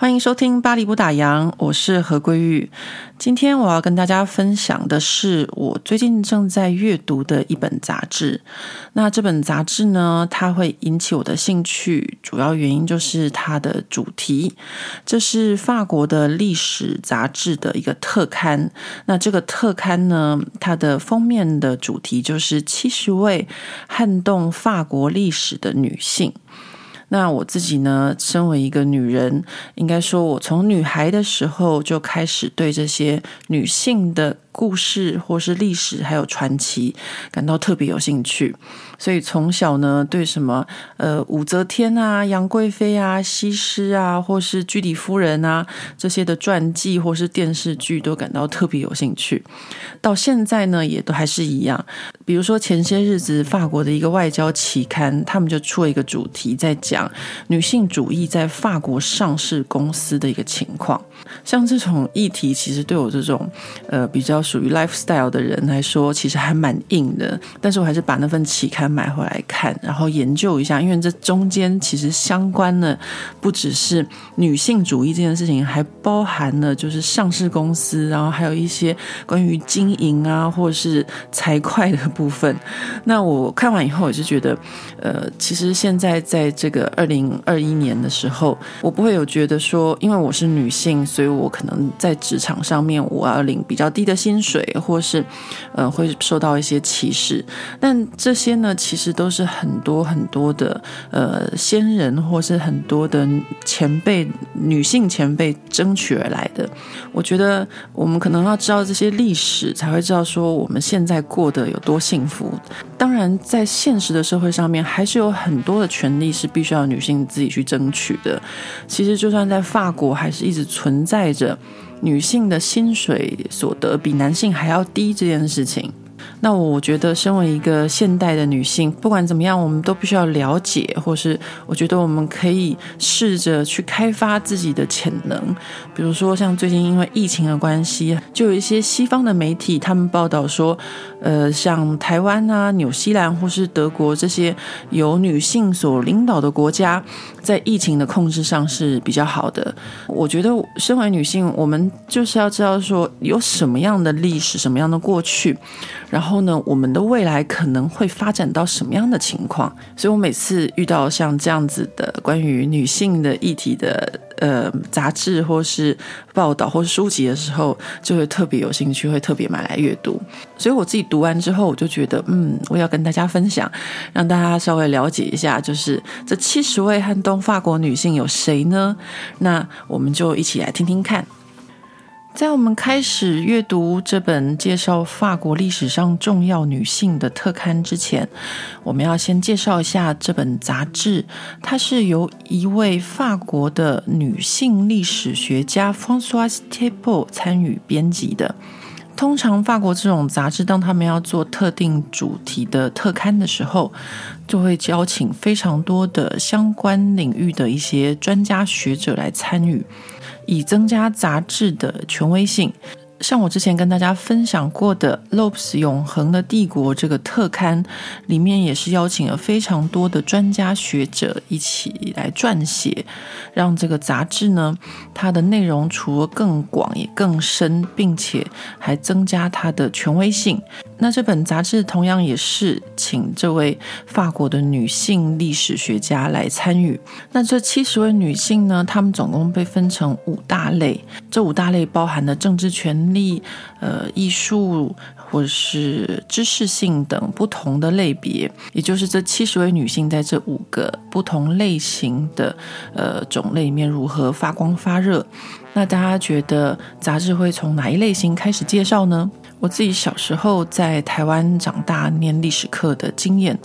欢迎收听《巴黎不打烊》，我是何桂玉。今天我要跟大家分享的是我最近正在阅读的一本杂志。那这本杂志呢，它会引起我的兴趣，主要原因就是它的主题。这是法国的历史杂志的一个特刊。那这个特刊呢，它的封面的主题就是七十位撼动法国历史的女性。那我自己呢，身为一个女人，应该说，我从女孩的时候就开始对这些女性的故事或是历史还有传奇感到特别有兴趣，所以从小呢，对什么呃武则天啊、杨贵妃啊、西施啊，或是居里夫人啊这些的传记或是电视剧都感到特别有兴趣。到现在呢，也都还是一样。比如说前些日子法国的一个外交期刊，他们就出了一个主题，在讲女性主义在法国上市公司的一个情况。像这种议题，其实对我这种呃比较。属于 lifestyle 的人来说，其实还蛮硬的。但是我还是把那份期刊买回来看，然后研究一下，因为这中间其实相关的不只是女性主义这件事情，还包含了就是上市公司，然后还有一些关于经营啊，或者是财会的部分。那我看完以后，也是觉得，呃，其实现在在这个二零二一年的时候，我不会有觉得说，因为我是女性，所以我可能在职场上面我要领比较低的薪水，或是呃会受到一些歧视，但这些呢，其实都是很多很多的呃先人，或是很多的前辈女性前辈争取而来的。我觉得我们可能要知道这些历史，才会知道说我们现在过得有多幸福。当然，在现实的社会上面，还是有很多的权利是必须要女性自己去争取的。其实，就算在法国，还是一直存在着。女性的薪水所得比男性还要低这件事情。那我觉得，身为一个现代的女性，不管怎么样，我们都必须要了解，或是我觉得我们可以试着去开发自己的潜能。比如说，像最近因为疫情的关系，就有一些西方的媒体，他们报道说，呃，像台湾啊、纽西兰或是德国这些由女性所领导的国家，在疫情的控制上是比较好的。我觉得，身为女性，我们就是要知道说，有什么样的历史，什么样的过去。然后呢，我们的未来可能会发展到什么样的情况？所以我每次遇到像这样子的关于女性的议题的呃杂志或是报道或是书籍的时候，就会特别有兴趣，会特别买来阅读。所以我自己读完之后，我就觉得，嗯，我要跟大家分享，让大家稍微了解一下，就是这七十位汉东法国女性有谁呢？那我们就一起来听听看。在我们开始阅读这本介绍法国历史上重要女性的特刊之前，我们要先介绍一下这本杂志。它是由一位法国的女性历史学家 François Thiebaud 参与编辑的。通常法国这种杂志，当他们要做特定主题的特刊的时候，就会邀请非常多的相关领域的一些专家学者来参与。以增加杂志的权威性。像我之前跟大家分享过的《Lopes 永恒的帝国》这个特刊，里面也是邀请了非常多的专家学者一起来撰写，让这个杂志呢，它的内容除了更广也更深，并且还增加它的权威性。那这本杂志同样也是请这位法国的女性历史学家来参与。那这七十位女性呢，她们总共被分成五大类，这五大类包含了政治权。力、呃，艺术或是知识性等不同的类别，也就是这七十位女性在这五个不同类型的呃种类里面如何发光发热。那大家觉得杂志会从哪一类型开始介绍呢？我自己小时候在台湾长大，念历史课的经验，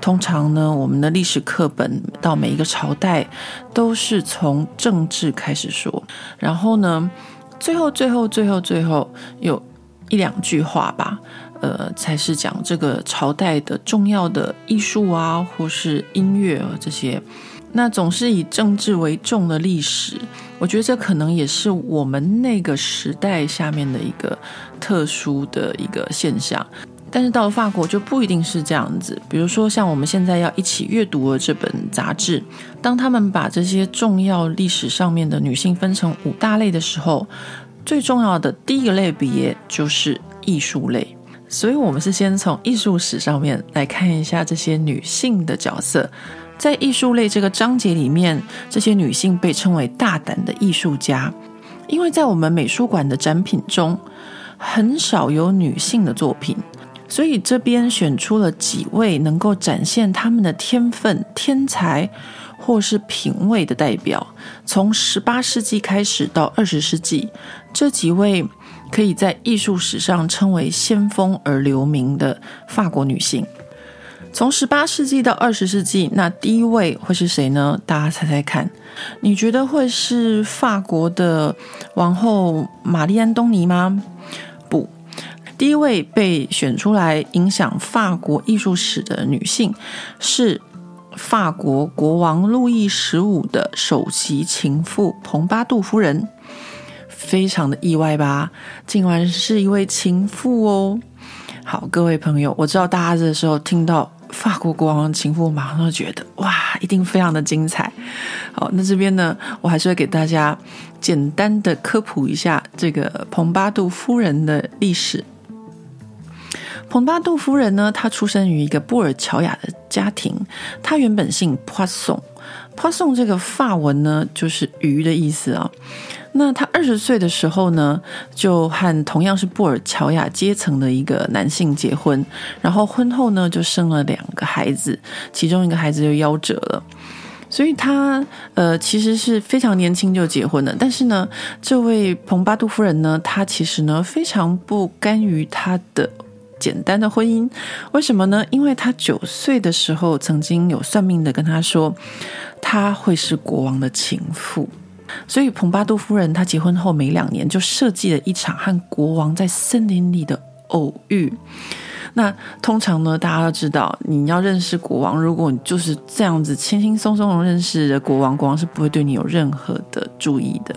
通常呢，我们的历史课本到每一个朝代都是从政治开始说，然后呢。最后，最后，最后，最后有一两句话吧。呃，才是讲这个朝代的重要的艺术啊，或是音乐啊这些。那总是以政治为重的历史，我觉得这可能也是我们那个时代下面的一个特殊的一个现象。但是到了法国就不一定是这样子。比如说，像我们现在要一起阅读的这本杂志，当他们把这些重要历史上面的女性分成五大类的时候，最重要的第一个类别就是艺术类。所以，我们是先从艺术史上面来看一下这些女性的角色。在艺术类这个章节里面，这些女性被称为大胆的艺术家，因为在我们美术馆的展品中，很少有女性的作品。所以这边选出了几位能够展现他们的天分、天才或是品味的代表。从十八世纪开始到二十世纪，这几位可以在艺术史上称为先锋而留名的法国女性。从十八世纪到二十世纪，那第一位会是谁呢？大家猜猜看，你觉得会是法国的王后玛丽安东尼吗？第一位被选出来影响法国艺术史的女性是法国国王路易十五的首席情妇蓬巴杜夫人，非常的意外吧？竟然是一位情妇哦！好，各位朋友，我知道大家这时候听到法国国王的情妇，马上都觉得哇，一定非常的精彩。好，那这边呢，我还是会给大家简单的科普一下这个蓬巴杜夫人的历史。蓬巴杜夫人呢，她出生于一个布尔乔亚的家庭。她原本姓 pa 送 pa 送这个法文呢就是鱼的意思啊。那她二十岁的时候呢，就和同样是布尔乔亚阶层的一个男性结婚，然后婚后呢就生了两个孩子，其中一个孩子就夭折了。所以她呃其实是非常年轻就结婚了。但是呢，这位蓬巴杜夫人呢，她其实呢非常不甘于她的。简单的婚姻，为什么呢？因为他九岁的时候，曾经有算命的跟他说，他会是国王的情妇。所以蓬巴杜夫人她结婚后没两年，就设计了一场和国王在森林里的偶遇。那通常呢，大家都知道，你要认识国王，如果你就是这样子轻轻松松的认识的国王，国王是不会对你有任何的注意的。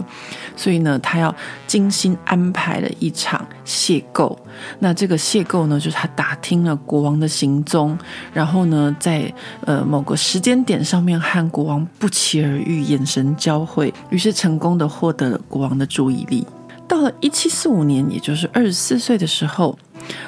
所以呢，他要精心安排了一场邂逅。那这个邂逅呢，就是他打听了国王的行踪，然后呢，在呃某个时间点上面和国王不期而遇，眼神交汇，于是成功的获得了国王的注意力。到了一七四五年，也就是二十四岁的时候。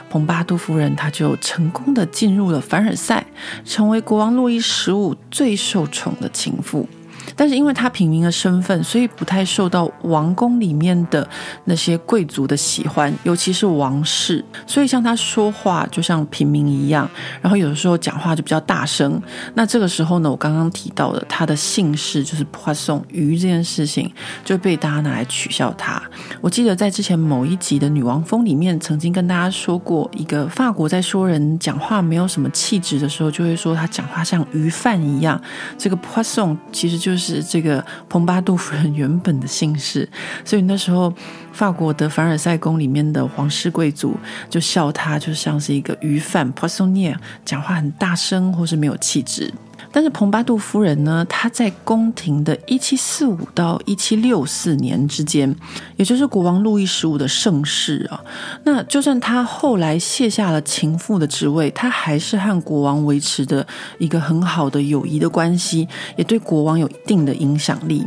蓬巴杜夫人，她就成功的进入了凡尔赛，成为国王路易十五最受宠的情妇。但是因为他平民的身份，所以不太受到王宫里面的那些贵族的喜欢，尤其是王室。所以像他说话就像平民一样，然后有的时候讲话就比较大声。那这个时候呢，我刚刚提到的他的姓氏就是 Poisson，鱼这件事情，就被大家拿来取笑他。我记得在之前某一集的《女王风》里面，曾经跟大家说过，一个法国在说人讲话没有什么气质的时候，就会说他讲话像鱼贩一样。这个 Poisson 其实就是。是这个蓬巴杜夫人原本的姓氏，所以那时候法国的凡尔赛宫里面的皇室贵族就笑他，就像是一个鱼贩 p o i s o n i e r 讲话很大声或是没有气质。但是蓬巴杜夫人呢，她在宫廷的一七四五到一七六四年之间，也就是国王路易十五的盛世啊，那就算她后来卸下了情妇的职位，她还是和国王维持的一个很好的友谊的关系，也对国王有一定的影响力。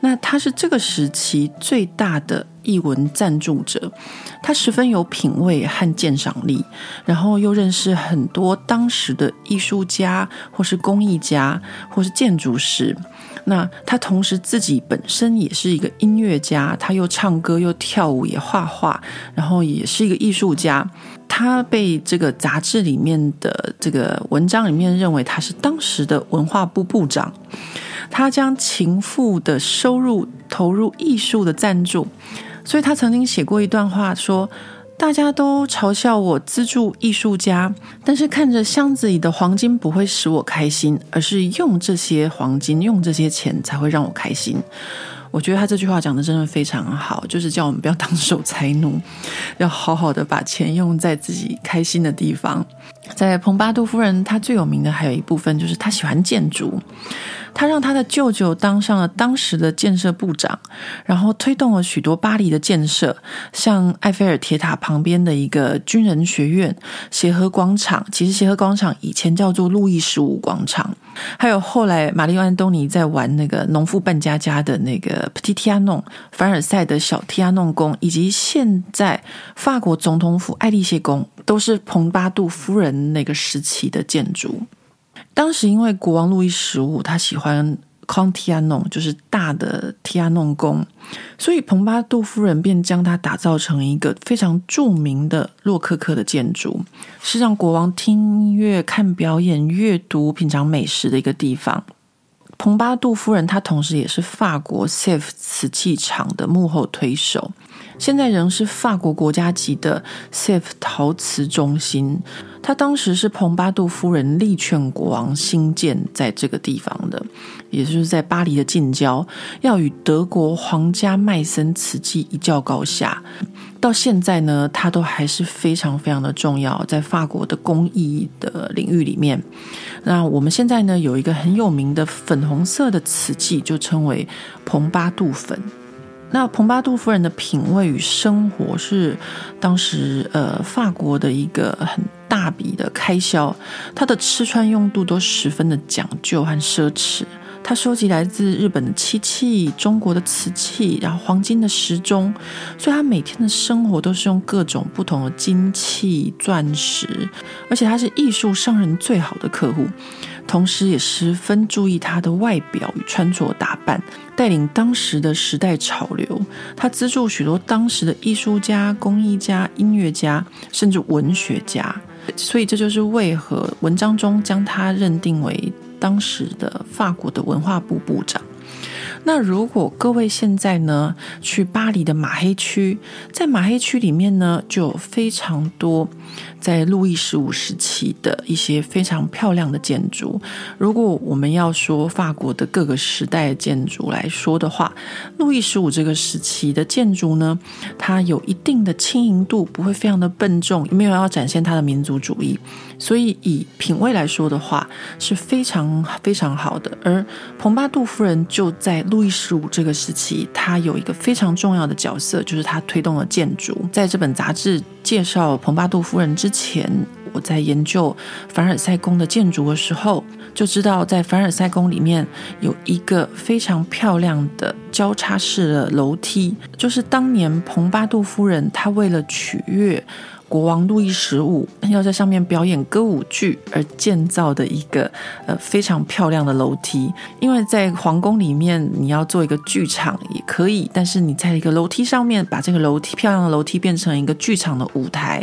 那他是这个时期最大的译文赞助者，他十分有品味和鉴赏力，然后又认识很多当时的艺术家，或是工艺家，或是建筑师。那他同时自己本身也是一个音乐家，他又唱歌又跳舞也画画，然后也是一个艺术家。他被这个杂志里面的这个文章里面认为他是当时的文化部部长。他将情妇的收入投入艺术的赞助，所以他曾经写过一段话说：“大家都嘲笑我资助艺术家，但是看着箱子里的黄金不会使我开心，而是用这些黄金、用这些钱才会让我开心。”我觉得他这句话讲的真的非常好，就是叫我们不要当守财奴，要好好的把钱用在自己开心的地方。在蓬巴杜夫人，她最有名的还有一部分就是她喜欢建筑。她让她的舅舅当上了当时的建设部长，然后推动了许多巴黎的建设，像埃菲尔铁塔旁边的一个军人学院、协和广场，其实协和广场以前叫做路易十五广场，还有后来玛丽安东尼在玩那个农夫扮家家的那个 Petit Trianon 凡尔赛的小提亚弄宫，以及现在法国总统府爱丽舍宫，都是蓬巴杜夫人那个时期的建筑。当时因为国王路易十五他喜欢 Grand Trianon，就是大的提亚弄宫，所以蓬巴杜夫人便将它打造成一个非常著名的洛可可的建筑，是让国王听音乐、看表演、阅读、品尝美食的一个地方。蓬巴杜夫人她同时也是法国 Sèvres 瓷器厂的幕后推手。现在仍是法国国家级的 Safe 陶瓷中心。他当时是蓬巴杜夫人力劝国王兴建在这个地方的，也就是在巴黎的近郊，要与德国皇家麦森瓷器一较高下。到现在呢，它都还是非常非常的重要，在法国的工艺的领域里面。那我们现在呢，有一个很有名的粉红色的瓷器，就称为蓬巴杜粉。那蓬巴杜夫人的品味与生活是当时呃法国的一个很大笔的开销，她的吃穿用度都十分的讲究和奢侈。她收集来自日本的漆器、中国的瓷器，然后黄金的时钟，所以她每天的生活都是用各种不同的金器、钻石，而且她是艺术商人最好的客户。同时，也十分注意他的外表与穿着打扮，带领当时的时代潮流。他资助许多当时的艺术家、工艺家、音乐家，甚至文学家。所以，这就是为何文章中将他认定为当时的法国的文化部部长。那如果各位现在呢，去巴黎的马黑区，在马黑区里面呢，就有非常多在路易十五时期的一些非常漂亮的建筑。如果我们要说法国的各个时代的建筑来说的话，路易十五这个时期的建筑呢，它有一定的轻盈度，不会非常的笨重，没有要展现它的民族主义。所以以品味来说的话，是非常非常好的。而蓬巴杜夫人就在路易十五这个时期，她有一个非常重要的角色，就是她推动了建筑。在这本杂志介绍蓬巴杜夫人之前，我在研究凡尔赛宫的建筑的时候，就知道在凡尔赛宫里面有一个非常漂亮的交叉式的楼梯，就是当年蓬巴杜夫人她为了取悦。国王路易十五要在上面表演歌舞剧而建造的一个呃非常漂亮的楼梯，因为在皇宫里面你要做一个剧场也可以，但是你在一个楼梯上面把这个楼梯漂亮的楼梯变成一个剧场的舞台，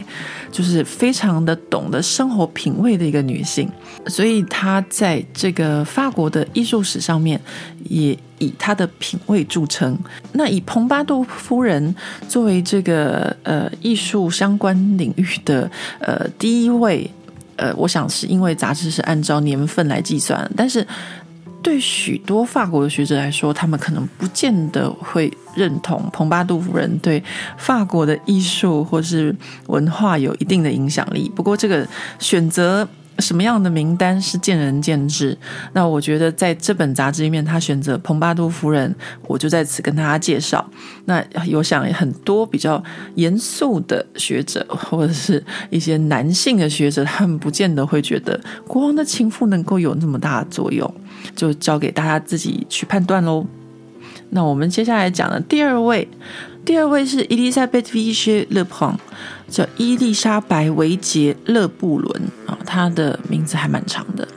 就是非常的懂得生活品味的一个女性，所以她在这个法国的艺术史上面也。以她的品味著称。那以蓬巴杜夫人作为这个呃艺术相关领域的呃第一位，呃，我想是因为杂志是按照年份来计算，但是对许多法国的学者来说，他们可能不见得会认同蓬巴杜夫人对法国的艺术或是文化有一定的影响力。不过这个选择。什么样的名单是见仁见智。那我觉得在这本杂志里面，他选择蓬巴杜夫人，我就在此跟大家介绍。那有想很多比较严肃的学者，或者是一些男性的学者，他们不见得会觉得国王的情妇能够有那么大的作用，就交给大家自己去判断喽。那我们接下来讲的第二位。第二位是伊丽莎白·维杰·勒布朗，叫伊丽莎白·维杰·勒布伦啊，她的名字还蛮长的。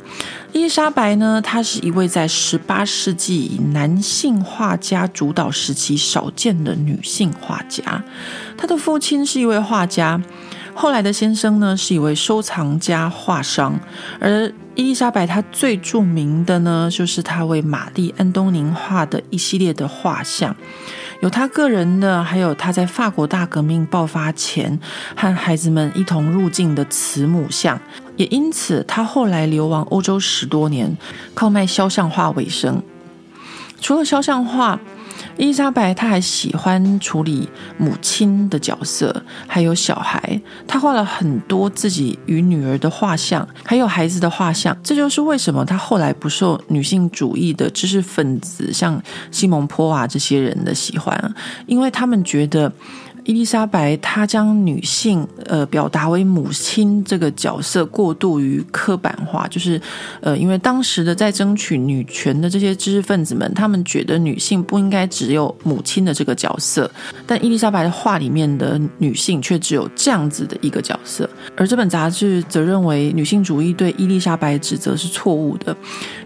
伊丽莎白呢，她是一位在十八世纪以男性画家主导时期少见的女性画家。她的父亲是一位画家，后来的先生呢是一位收藏家、画商。而伊丽莎白她最著名的呢，就是她为玛丽·安东尼画的一系列的画像。有他个人的，还有他在法国大革命爆发前和孩子们一同入境的慈母像，也因此他后来流亡欧洲十多年，靠卖肖像画为生。除了肖像画，伊丽莎白她还喜欢处理母亲的角色，还有小孩。她画了很多自己与女儿的画像，还有孩子的画像。这就是为什么她后来不受女性主义的知识分子，像西蒙波娃这些人的喜欢，因为他们觉得。伊丽莎白她将女性呃表达为母亲这个角色过度于刻板化，就是呃因为当时的在争取女权的这些知识分子们，他们觉得女性不应该只有母亲的这个角色，但伊丽莎白的画里面的女性却只有这样子的一个角色，而这本杂志则认为女性主义对伊丽莎白的指责是错误的，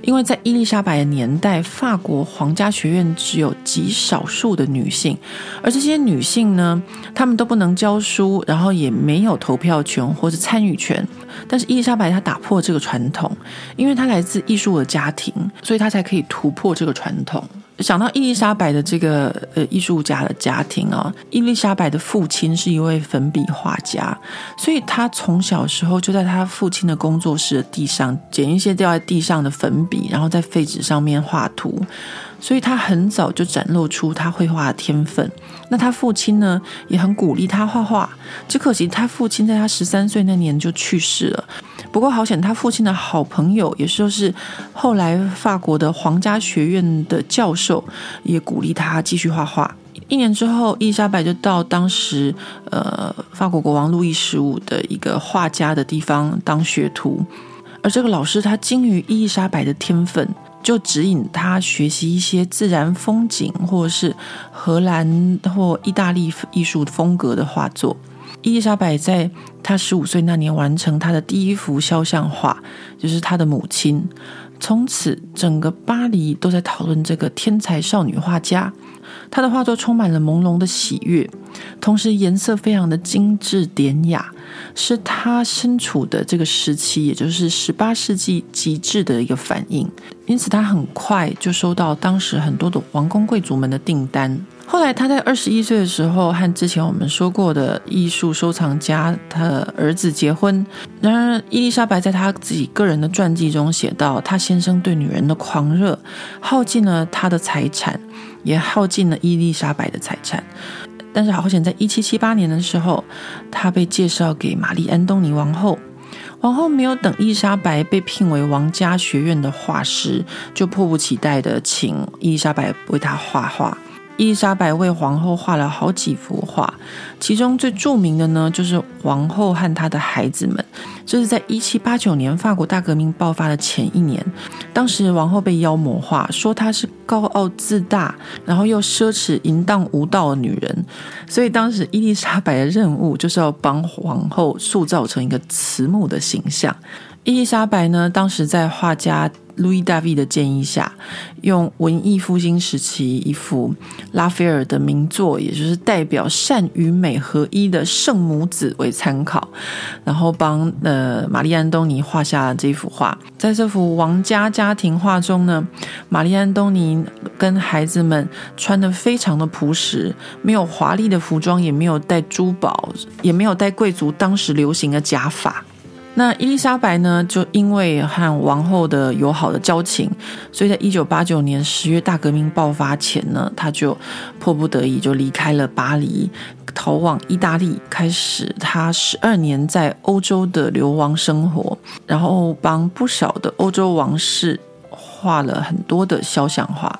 因为在伊丽莎白的年代，法国皇家学院只有极少数的女性，而这些女性呢，他们都不能教书，然后也没有投票权或者参与权。但是伊丽莎白她打破这个传统，因为她来自艺术的家庭，所以她才可以突破这个传统。想到伊丽莎白的这个呃艺术家的家庭啊，伊丽莎白的父亲是一位粉笔画家，所以他从小时候就在他父亲的工作室的地上捡一些掉在地上的粉笔，然后在废纸上面画图。所以他很早就展露出他绘画的天分。那他父亲呢，也很鼓励他画画。只可惜他父亲在他十三岁那年就去世了。不过好险，他父亲的好朋友，也就是后来法国的皇家学院的教授，也鼓励他继续画画。一年之后，伊丽莎白就到当时呃法国国王路易十五的一个画家的地方当学徒。而这个老师他精于伊丽莎白的天分。就指引他学习一些自然风景，或者是荷兰或意大利艺术风格的画作。伊丽莎白在她十五岁那年完成她的第一幅肖像画，就是她的母亲。从此，整个巴黎都在讨论这个天才少女画家。她的画作充满了朦胧的喜悦，同时颜色非常的精致典雅。是她身处的这个时期，也就是十八世纪极致的一个反应，因此她很快就收到当时很多的王公贵族们的订单。后来他在二十一岁的时候，和之前我们说过的艺术收藏家他的儿子结婚。然而，伊丽莎白在他自己个人的传记中写道，他先生对女人的狂热，耗尽了他的财产，也耗尽了伊丽莎白的财产。但是好险，在一七七八年的时候，他被介绍给玛丽·安东尼王后。王后没有等伊丽莎白被聘为王家学院的画师，就迫不及待的请伊丽莎白为她画画。伊丽莎白为皇后画了好几幅画，其中最著名的呢，就是皇后和她的孩子们。这是在一七八九年法国大革命爆发的前一年，当时王后被妖魔化，说她是高傲自大，然后又奢侈淫荡无道的女人。所以当时伊丽莎白的任务就是要帮皇后塑造成一个慈母的形象。伊丽莎白呢，当时在画家路易大卫的建议下，用文艺复兴时期一幅拉斐尔的名作，也就是代表善与美合一的圣母子为参考，然后帮呃玛丽安东尼画下了这幅画。在这幅王家家庭画中呢，玛丽安东尼跟孩子们穿得非常的朴实，没有华丽的服装，也没有戴珠宝，也没有戴贵族当时流行的假发。那伊丽莎白呢，就因为和王后的友好的交情，所以在一九八九年十月大革命爆发前呢，她就迫不得已就离开了巴黎，逃往意大利，开始她十二年在欧洲的流亡生活，然后帮不少的欧洲王室画了很多的肖像画。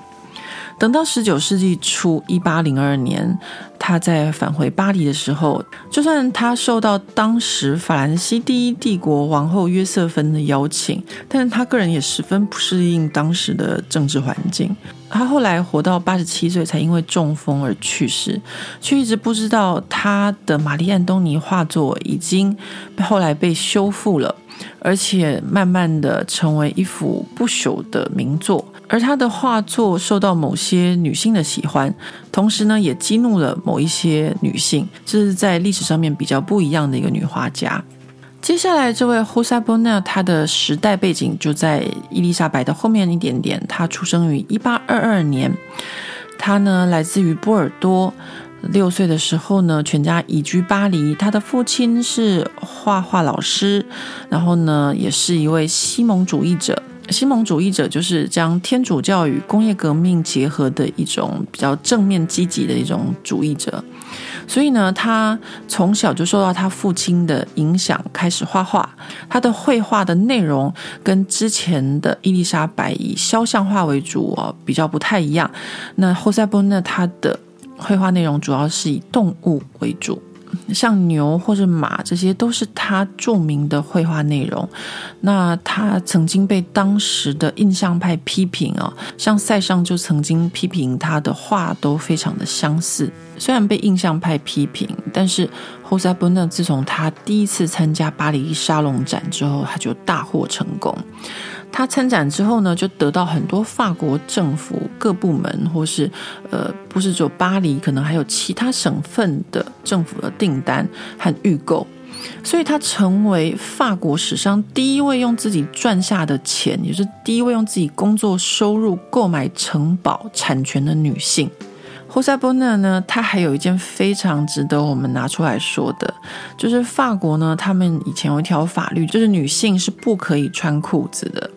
等到十九世纪初，一八零二年，他在返回巴黎的时候，就算他受到当时法兰西第一帝国王后约瑟芬的邀请，但是他个人也十分不适应当时的政治环境。他后来活到八十七岁，才因为中风而去世，却一直不知道他的玛丽·安东尼画作已经后来被修复了，而且慢慢的成为一幅不朽的名作。而他的画作受到某些女性的喜欢，同时呢，也激怒了某一些女性，这是在历史上面比较不一样的一个女画家。接下来，这位 Rosa Bonheur，她的时代背景就在伊丽莎白的后面一点点。她出生于一八二二年，她呢来自于波尔多。六岁的时候呢，全家移居巴黎。她的父亲是画画老师，然后呢，也是一位西蒙主义者。西蒙主义者就是将天主教与工业革命结合的一种比较正面积极的一种主义者。所以呢，他从小就受到他父亲的影响，开始画画。他的绘画的内容跟之前的伊丽莎白以肖像画为主哦，比较不太一样。那侯赛·波呢他的绘画内容主要是以动物为主。像牛或者马，这些都是他著名的绘画内容。那他曾经被当时的印象派批评啊，像塞尚就曾经批评他的画都非常的相似。虽然被印象派批评，但是侯赛·波涅自从他第一次参加巴黎沙龙展之后，他就大获成功。他参展之后呢，就得到很多法国政府各部门，或是呃，不是只有巴黎，可能还有其他省份的政府的订单和预购，所以她成为法国史上第一位用自己赚下的钱，也是第一位用自己工作收入购买城堡产权的女性。侯赛·波涅呢，她还有一件非常值得我们拿出来说的，就是法国呢，他们以前有一条法律，就是女性是不可以穿裤子的。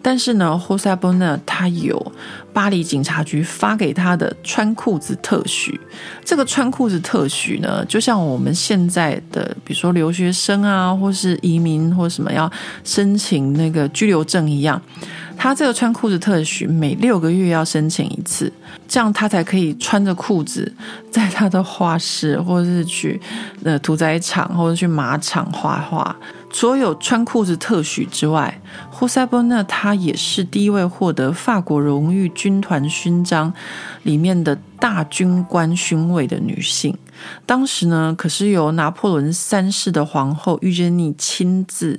但是呢，侯赛·波涅他有巴黎警察局发给他的穿裤子特许。这个穿裤子特许呢，就像我们现在的，比如说留学生啊，或是移民或什么要申请那个居留证一样。他这个穿裤子特许每六个月要申请一次，这样他才可以穿着裤子 在他的画室，或者是去呃屠宰场，或者去马场画画。所有穿裤子特许之外，胡塞·波涅她也是第一位获得法国荣誉军团勋章里面的大军官勋位的女性。当时呢，可是由拿破仑三世的皇后玉珍妮亲自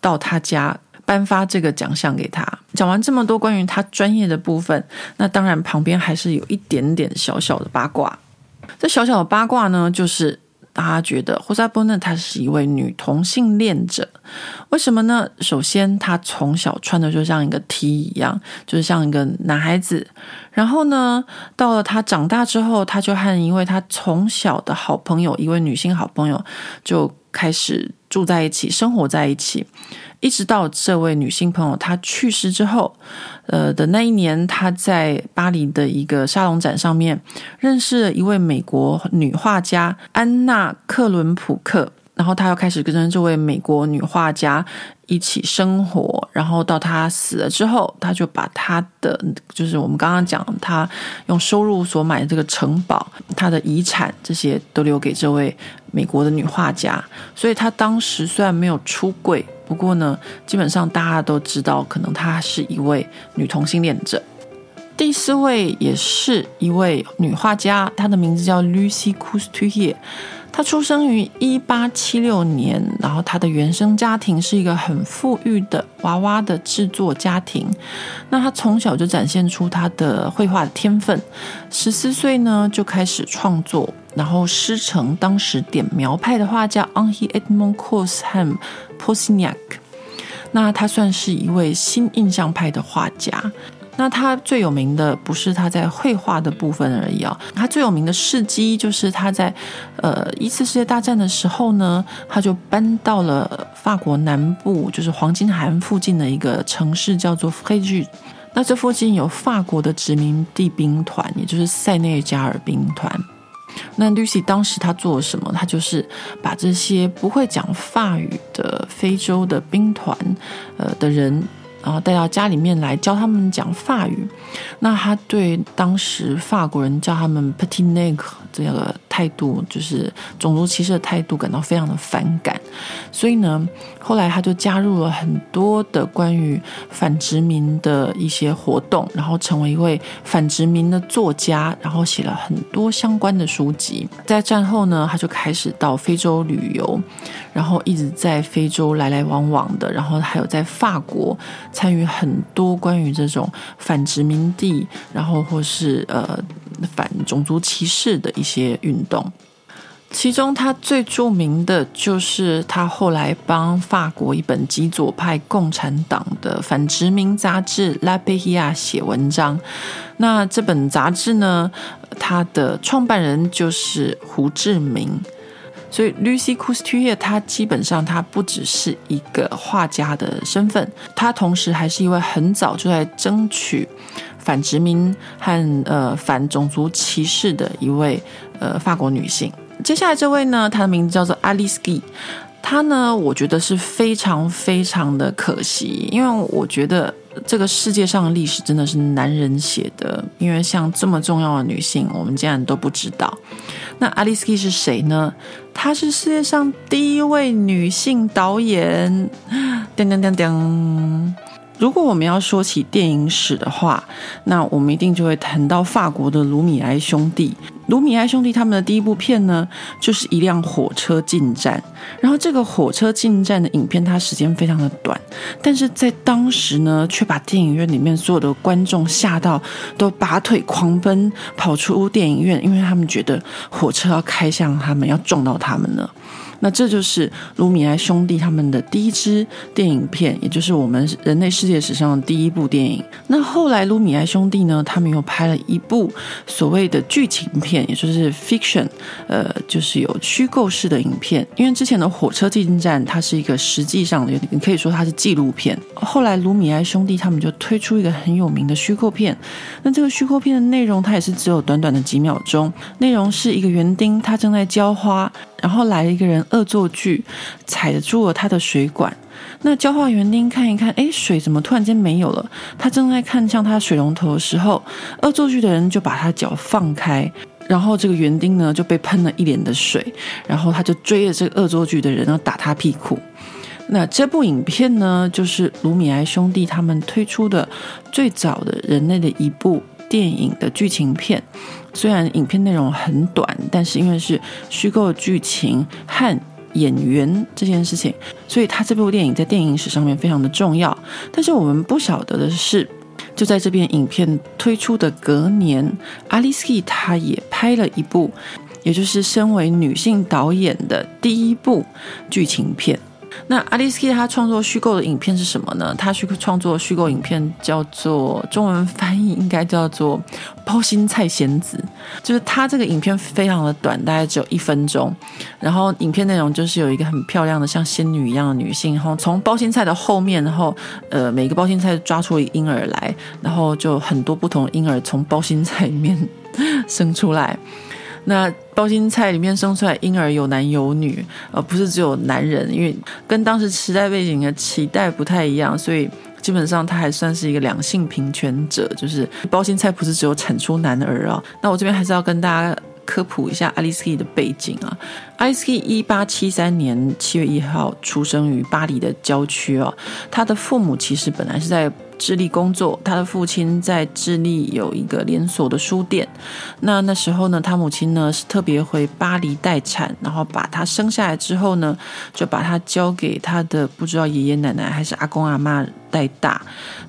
到她家颁发这个奖项给她。讲完这么多关于她专业的部分，那当然旁边还是有一点点小小的八卦。这小小的八卦呢，就是。大家觉得胡萨·波呢她是一位女同性恋者，为什么呢？首先，她从小穿的就像一个 T 一样，就是像一个男孩子。然后呢，到了她长大之后，她就和一位她从小的好朋友，一位女性好朋友，就开始住在一起，生活在一起。一直到这位女性朋友她去世之后，呃的那一年，他在巴黎的一个沙龙展上面认识了一位美国女画家安娜克伦普克，然后他又开始跟这位美国女画家一起生活，然后到她死了之后，他就把他的就是我们刚刚讲他用收入所买的这个城堡，他的遗产这些都留给这位美国的女画家，所以他当时虽然没有出柜。不过呢，基本上大家都知道，可能她是一位女同性恋者。第四位也是一位女画家，她的名字叫 Lucy Couturier。他出生于一八七六年，然后他的原生家庭是一个很富裕的娃娃的制作家庭。那他从小就展现出他的绘画的天分，十四岁呢就开始创作。然后师承当时点描派的画家 Henri-Edmond Cos 和 Posignac，那他算是一位新印象派的画家。那他最有名的不是他在绘画的部分而已啊，他最有名的事迹就是他在呃一次世界大战的时候呢，他就搬到了法国南部，就是黄金海岸附近的一个城市叫做 Fréjus。那这附近有法国的殖民地兵团，也就是塞内加尔兵团。那 Lucy 当时她做了什么？她就是把这些不会讲法语的非洲的兵团，呃的人。然后带到家里面来教他们讲法语，那他对当时法国人叫他们 petit nègre 这个态度，就是种族歧视的态度，感到非常的反感。所以呢，后来他就加入了很多的关于反殖民的一些活动，然后成为一位反殖民的作家，然后写了很多相关的书籍。在战后呢，他就开始到非洲旅游，然后一直在非洲来来往往的，然后还有在法国。参与很多关于这种反殖民地，然后或是呃反种族歧视的一些运动，其中他最著名的就是他后来帮法国一本极左派共产党的反殖民杂志《拉贝希亚》写文章。那这本杂志呢，它的创办人就是胡志明。所以 Lucie Couturier 她基本上她不只是一个画家的身份，她同时还是一位很早就在争取反殖民和呃反种族歧视的一位呃法国女性。接下来这位呢，她的名字叫做 Alice Guy。她呢，我觉得是非常非常的可惜，因为我觉得这个世界上的历史真的是男人写的，因为像这么重要的女性，我们竟然都不知道。那 Alice Guy 是谁呢？她是世界上第一位女性导演。噔噔噔噔。如果我们要说起电影史的话，那我们一定就会谈到法国的卢米埃兄弟。卢米埃兄弟他们的第一部片呢，就是一辆火车进站。然后这个火车进站的影片，它时间非常的短，但是在当时呢，却把电影院里面所有的观众吓到，都拔腿狂奔跑出电影院，因为他们觉得火车要开向他们，要撞到他们了。那这就是卢米埃兄弟他们的第一支电影片，也就是我们人类世界史上的第一部电影。那后来卢米埃兄弟呢，他们又拍了一部所谓的剧情片，也就是 fiction，呃，就是有虚构式的影片。因为之前的火车进站，它是一个实际上的，你可以说它是纪录片。后来卢米埃兄弟他们就推出一个很有名的虚构片。那这个虚构片的内容，它也是只有短短的几秒钟，内容是一个园丁，他正在浇花。然后来了一个人恶作剧，踩住了他的水管。那浇花园丁看一看，哎，水怎么突然间没有了？他正在看向他水龙头的时候，恶作剧的人就把他脚放开，然后这个园丁呢就被喷了一脸的水，然后他就追着这个恶作剧的人，然后打他屁股。那这部影片呢，就是卢米埃兄弟他们推出的最早的人类的一部电影的剧情片。虽然影片内容很短，但是因为是虚构剧情和演员这件事情，所以他这部电影在电影史上面非常的重要。但是我们不晓得的是，就在这边影片推出的隔年，Alice Guy 她也拍了一部，也就是身为女性导演的第一部剧情片。那 Alice Guy 他创作虚构的影片是什么呢？他虚创作虚构影片叫做中文翻译应该叫做《包心菜仙子》，就是他这个影片非常的短，大概只有一分钟。然后影片内容就是有一个很漂亮的像仙女一样的女性，然后从包心菜的后面，然后呃每个包心菜抓出一个婴儿来，然后就很多不同的婴儿从包心菜里面 生出来。那包心菜里面生出来婴儿有男有女，而不是只有男人，因为跟当时时代背景的期待不太一样，所以基本上他还算是一个两性平权者，就是包心菜不是只有产出男儿啊。那我这边还是要跟大家科普一下 Alice Guy 的背景啊。Alice Guy 一八七三年七月一号出生于巴黎的郊区哦，他的父母其实本来是在。智利工作，他的父亲在智利有一个连锁的书店。那那时候呢，他母亲呢是特别回巴黎待产，然后把他生下来之后呢，就把他交给他的不知道爷爷奶奶还是阿公阿嬷带大。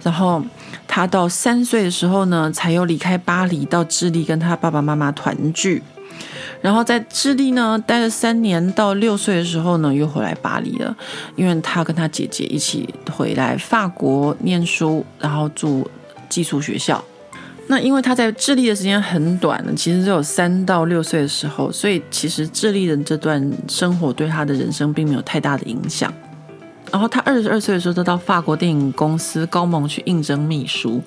然后他到三岁的时候呢，才又离开巴黎到智利跟他爸爸妈妈团聚。然后在智利呢待了三年，到六岁的时候呢又回来巴黎了，因为他跟他姐姐一起回来法国念书，然后住寄宿学校。那因为他在智利的时间很短，其实只有三到六岁的时候，所以其实智利的这段生活对他的人生并没有太大的影响。然后他二十二岁的时候，就到法国电影公司高蒙去应征秘书。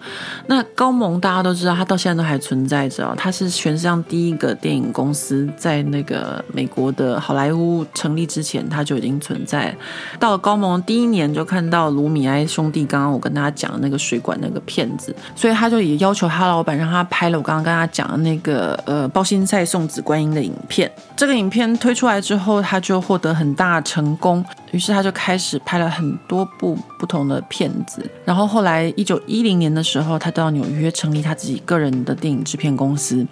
那高蒙大家都知道，他到现在都还存在着哦。他是全世界上第一个电影公司，在那个美国的好莱坞成立之前，他就已经存在。到了高蒙第一年，就看到卢米埃兄弟刚刚我跟大家讲的那个水管那个片子，所以他就也要求他老板让他拍了我刚刚跟他讲的那个呃包心菜送子观音的影片。这个影片推出来之后，他就获得很大成功。于是他就开始拍拍了很多部不同的片子，然后后来一九一零年的时候，他到纽约成立他自己个人的电影制片公司。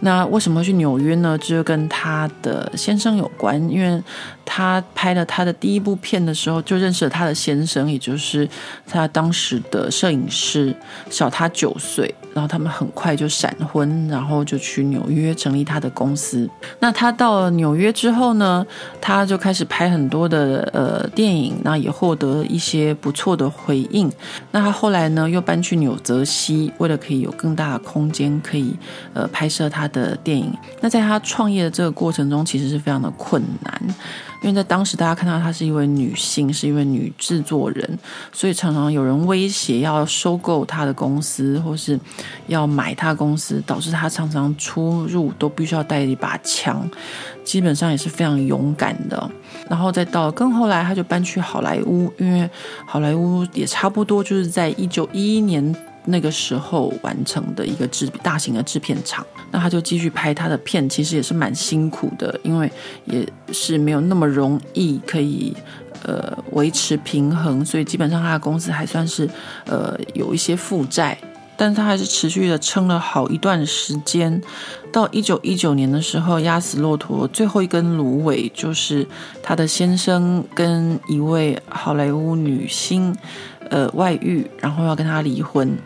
那为什么会去纽约呢？这就跟他的先生有关，因为他拍了他的第一部片的时候，就认识了他的先生，也就是他当时的摄影师，小他九岁。然后他们很快就闪婚，然后就去纽约成立他的公司。那他到了纽约之后呢，他就开始拍很多的呃电影，那也获得一些不错的回应。那他后来呢，又搬去纽泽西，为了可以有更大的空间，可以呃拍摄他的电影。那在他创业的这个过程中，其实是非常的困难。因为在当时，大家看到她是一位女性，是一位女制作人，所以常常有人威胁要收购她的公司，或是要买她公司，导致她常常出入都必须要带一把枪，基本上也是非常勇敢的。然后再到更后来，她就搬去好莱坞，因为好莱坞也差不多就是在一九一一年。那个时候完成的一个制大型的制片厂，那他就继续拍他的片，其实也是蛮辛苦的，因为也是没有那么容易可以呃维持平衡，所以基本上他的公司还算是呃有一些负债，但他还是持续的撑了好一段时间，到一九一九年的时候，压死骆驼最后一根芦苇就是他的先生跟一位好莱坞女星。呃，外遇，然后要跟他离婚，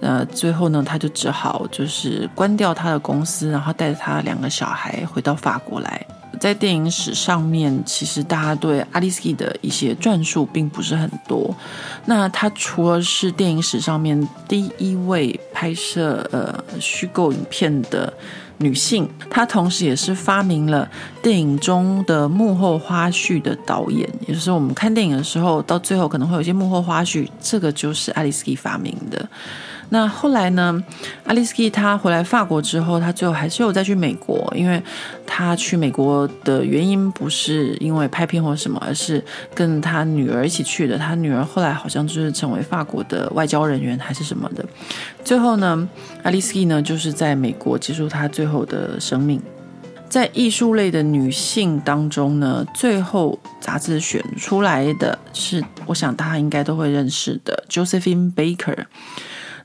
呃，最后呢，他就只好就是关掉他的公司，然后带着他两个小孩回到法国来。在电影史上面，其实大家对阿里斯基的一些转述并不是很多。那他除了是电影史上面第一位拍摄呃虚构影片的女性，她同时也是发明了电影中的幕后花絮的导演。也就是我们看电影的时候，到最后可能会有一些幕后花絮，这个就是阿里斯基发明的。那后来呢，阿里斯基他回来法国之后，他最后还是有再去美国，因为他去美国的原因不是因为拍片或什么，而是跟他女儿一起去的。他女儿后来好像就是成为法国的外交人员还是什么的。最后呢，阿里斯基呢就是在美国结束他最后的生命。在艺术类的女性当中呢，最后杂志选出来的是，我想大家应该都会认识的 Josephine Baker。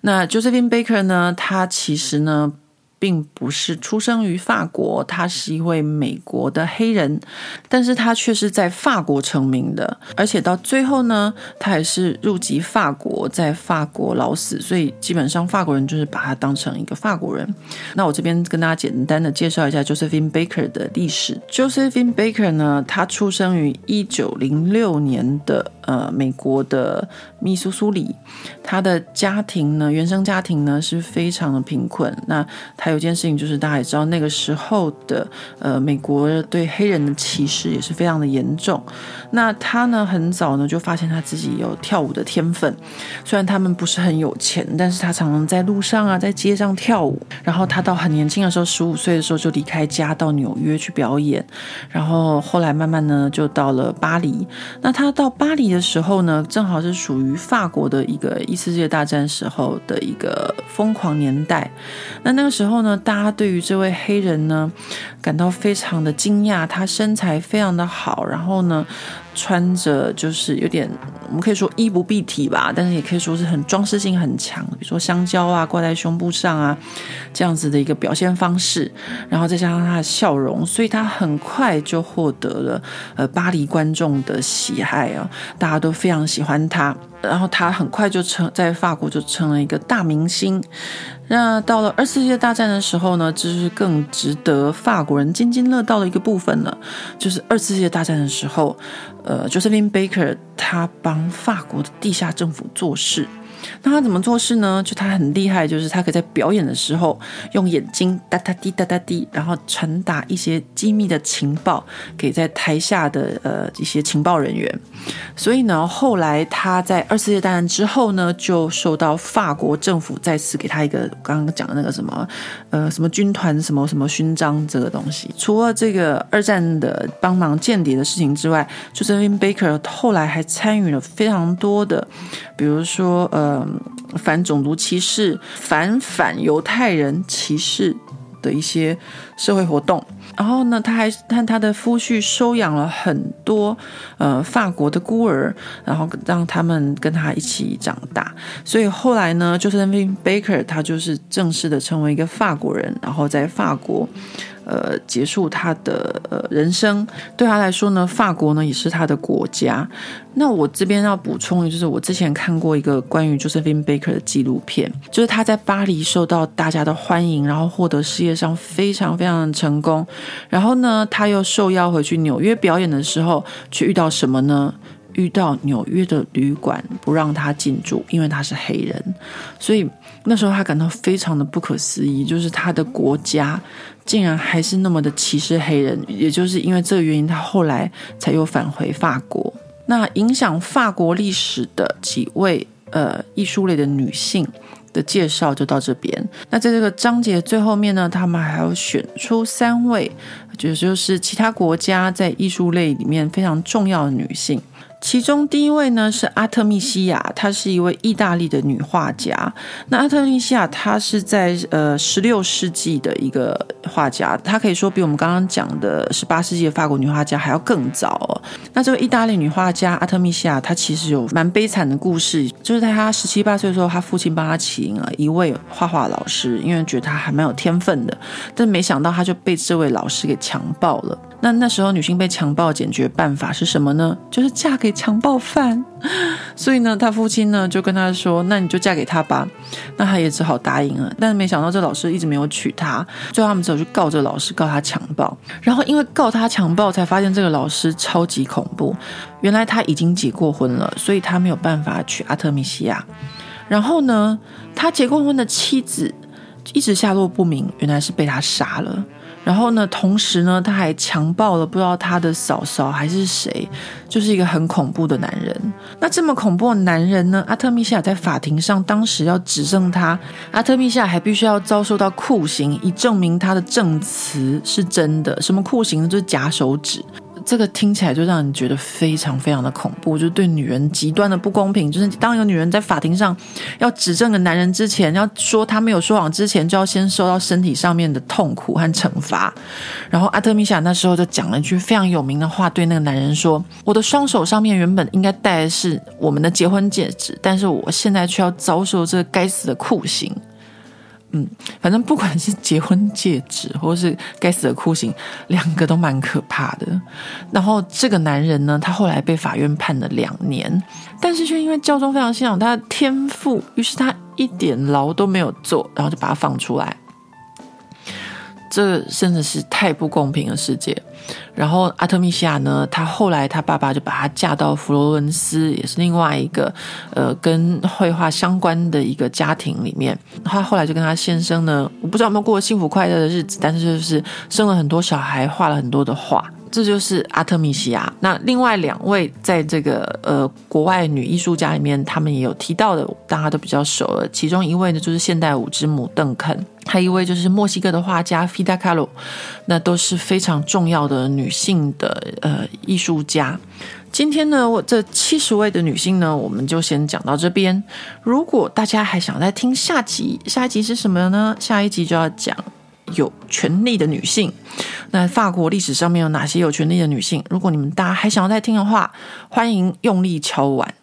那 Josephine Baker 呢？她其实呢，并不是出生于法国，他是一位美国的黑人，但是他却是在法国成名的，而且到最后呢，他还是入籍法国，在法国老死，所以基本上法国人就是把他当成一个法国人。那我这边跟大家简单的介绍一下 Josephine Baker 的历史。Josephine Baker 呢，她出生于一九零六年的呃美国的密苏苏里，他的家庭呢，原生家庭呢是非常的贫困。那他有件事情，就是大家也知道，那个时候的呃，美国对黑人的歧视也是非常的严重。那他呢，很早呢就发现他自己有跳舞的天分。虽然他们不是很有钱，但是他常常在路上啊，在街上跳舞。然后他到很年轻的时候，十五岁的时候就离开家到纽约去表演。然后后来慢慢呢，就到了巴黎。那他到巴黎的时候呢，正好是属于法国的一个一次世界大战时候的一个疯狂年代。那那个时候。呢，大家对于这位黑人呢，感到非常的惊讶。他身材非常的好，然后呢，穿着就是有点，我们可以说衣不蔽体吧，但是也可以说是很装饰性很强，比如说香蕉啊挂在胸部上啊，这样子的一个表现方式。然后再加上他的笑容，所以他很快就获得了呃巴黎观众的喜爱啊，大家都非常喜欢他。然后他很快就成在法国就成了一个大明星。那到了二次世界大战的时候呢，就是更值得法国人津津乐道的一个部分了。就是二次世界大战的时候，呃，Josephine Baker 他帮法国的地下政府做事。那他怎么做事呢？就他很厉害，就是他可以在表演的时候用眼睛哒哒滴哒哒滴，然后传达一些机密的情报给在台下的呃一些情报人员。所以呢，后来他在二次世界大战之后呢，就受到法国政府再次给他一个刚刚讲的那个什么呃什么军团什么什么勋章这个东西。除了这个二战的帮忙间谍的事情之外，Josephine Baker 后来还参与了非常多的，比如说呃。嗯，反种族歧视、反反犹太人歧视的一些社会活动。然后呢，他还看他的夫婿收养了很多呃法国的孤儿，然后让他们跟他一起长大。所以后来呢，就是 Josephine Baker，他就是正式的成为一个法国人，然后在法国呃结束他的呃人生。对他来说呢，法国呢也是他的国家。那我这边要补充的就是，我之前看过一个关于 Josephine Baker 的纪录片，就是他在巴黎受到大家的欢迎，然后获得事业上非常非常的成功。然后呢，他又受邀回去纽约表演的时候，却遇到什么呢？遇到纽约的旅馆不让他进驻，因为他是黑人，所以那时候他感到非常的不可思议，就是他的国家竟然还是那么的歧视黑人，也就是因为这个原因，他后来才又返回法国。那影响法国历史的几位呃艺术类的女性的介绍就到这边。那在这个章节最后面呢，他们还要选出三位，就就是其他国家在艺术类里面非常重要的女性。其中第一位呢是阿特密西亚，她是一位意大利的女画家。那阿特密西亚她是在呃十六世纪的一个画家，她可以说比我们刚刚讲的十八世纪的法国女画家还要更早哦。那这位意大利女画家阿特密西亚，她其实有蛮悲惨的故事，就是在她十七八岁的时候，她父亲帮她请了一位画画老师，因为觉得她还蛮有天分的，但没想到她就被这位老师给强暴了。那那时候女性被强暴解决办法是什么呢？就是嫁给强暴犯。所以呢，他父亲呢就跟他说：“那你就嫁给他吧。”那他也只好答应了。但是没想到这老师一直没有娶她，最后他们只有去告这老师，告他强暴。然后因为告他强暴，才发现这个老师超级恐怖。原来他已经结过婚了，所以他没有办法娶阿特米西亚。然后呢，他结过婚的妻子一直下落不明，原来是被他杀了。然后呢，同时呢，他还强暴了不知道他的嫂嫂还是谁，就是一个很恐怖的男人。那这么恐怖的男人呢，阿特米夏在法庭上当时要指证他，阿特米西亚还必须要遭受到酷刑，以证明他的证词是真的。什么酷刑呢？就是假手指。这个听起来就让人觉得非常非常的恐怖，就是对女人极端的不公平。就是当一个女人在法庭上要指证个男人之前，要说她没有说谎之前，就要先受到身体上面的痛苦和惩罚。然后阿特米西亚那时候就讲了一句非常有名的话，对那个男人说：“我的双手上面原本应该戴的是我们的结婚戒指，但是我现在却要遭受这个该死的酷刑。”嗯，反正不管是结婚戒指，或是该死的酷刑，两个都蛮可怕的。然后这个男人呢，他后来被法院判了两年，但是却因为教宗非常欣赏他的天赋，于是他一点牢都没有坐，然后就把他放出来。这真的是太不公平的世界。然后阿特米西亚呢，她后来她爸爸就把她嫁到佛罗伦斯，也是另外一个呃跟绘画相关的一个家庭里面。她后来就跟她先生呢，我不知道有没有过幸福快乐的日子，但是就是生了很多小孩，画了很多的画。这就是阿特米西亚。那另外两位在这个呃国外女艺术家里面，他们也有提到的，大家都比较熟了。其中一位呢，就是现代舞之母邓肯，还有一位就是墨西哥的画家 Frida Kahlo，那都是非常重要的女性的呃艺术家。今天呢，我这七十位的女性呢，我们就先讲到这边。如果大家还想再听下集，下一集是什么呢？下一集就要讲。有权利的女性，那法国历史上面有哪些有权利的女性？如果你们大家还想要再听的话，欢迎用力敲碗。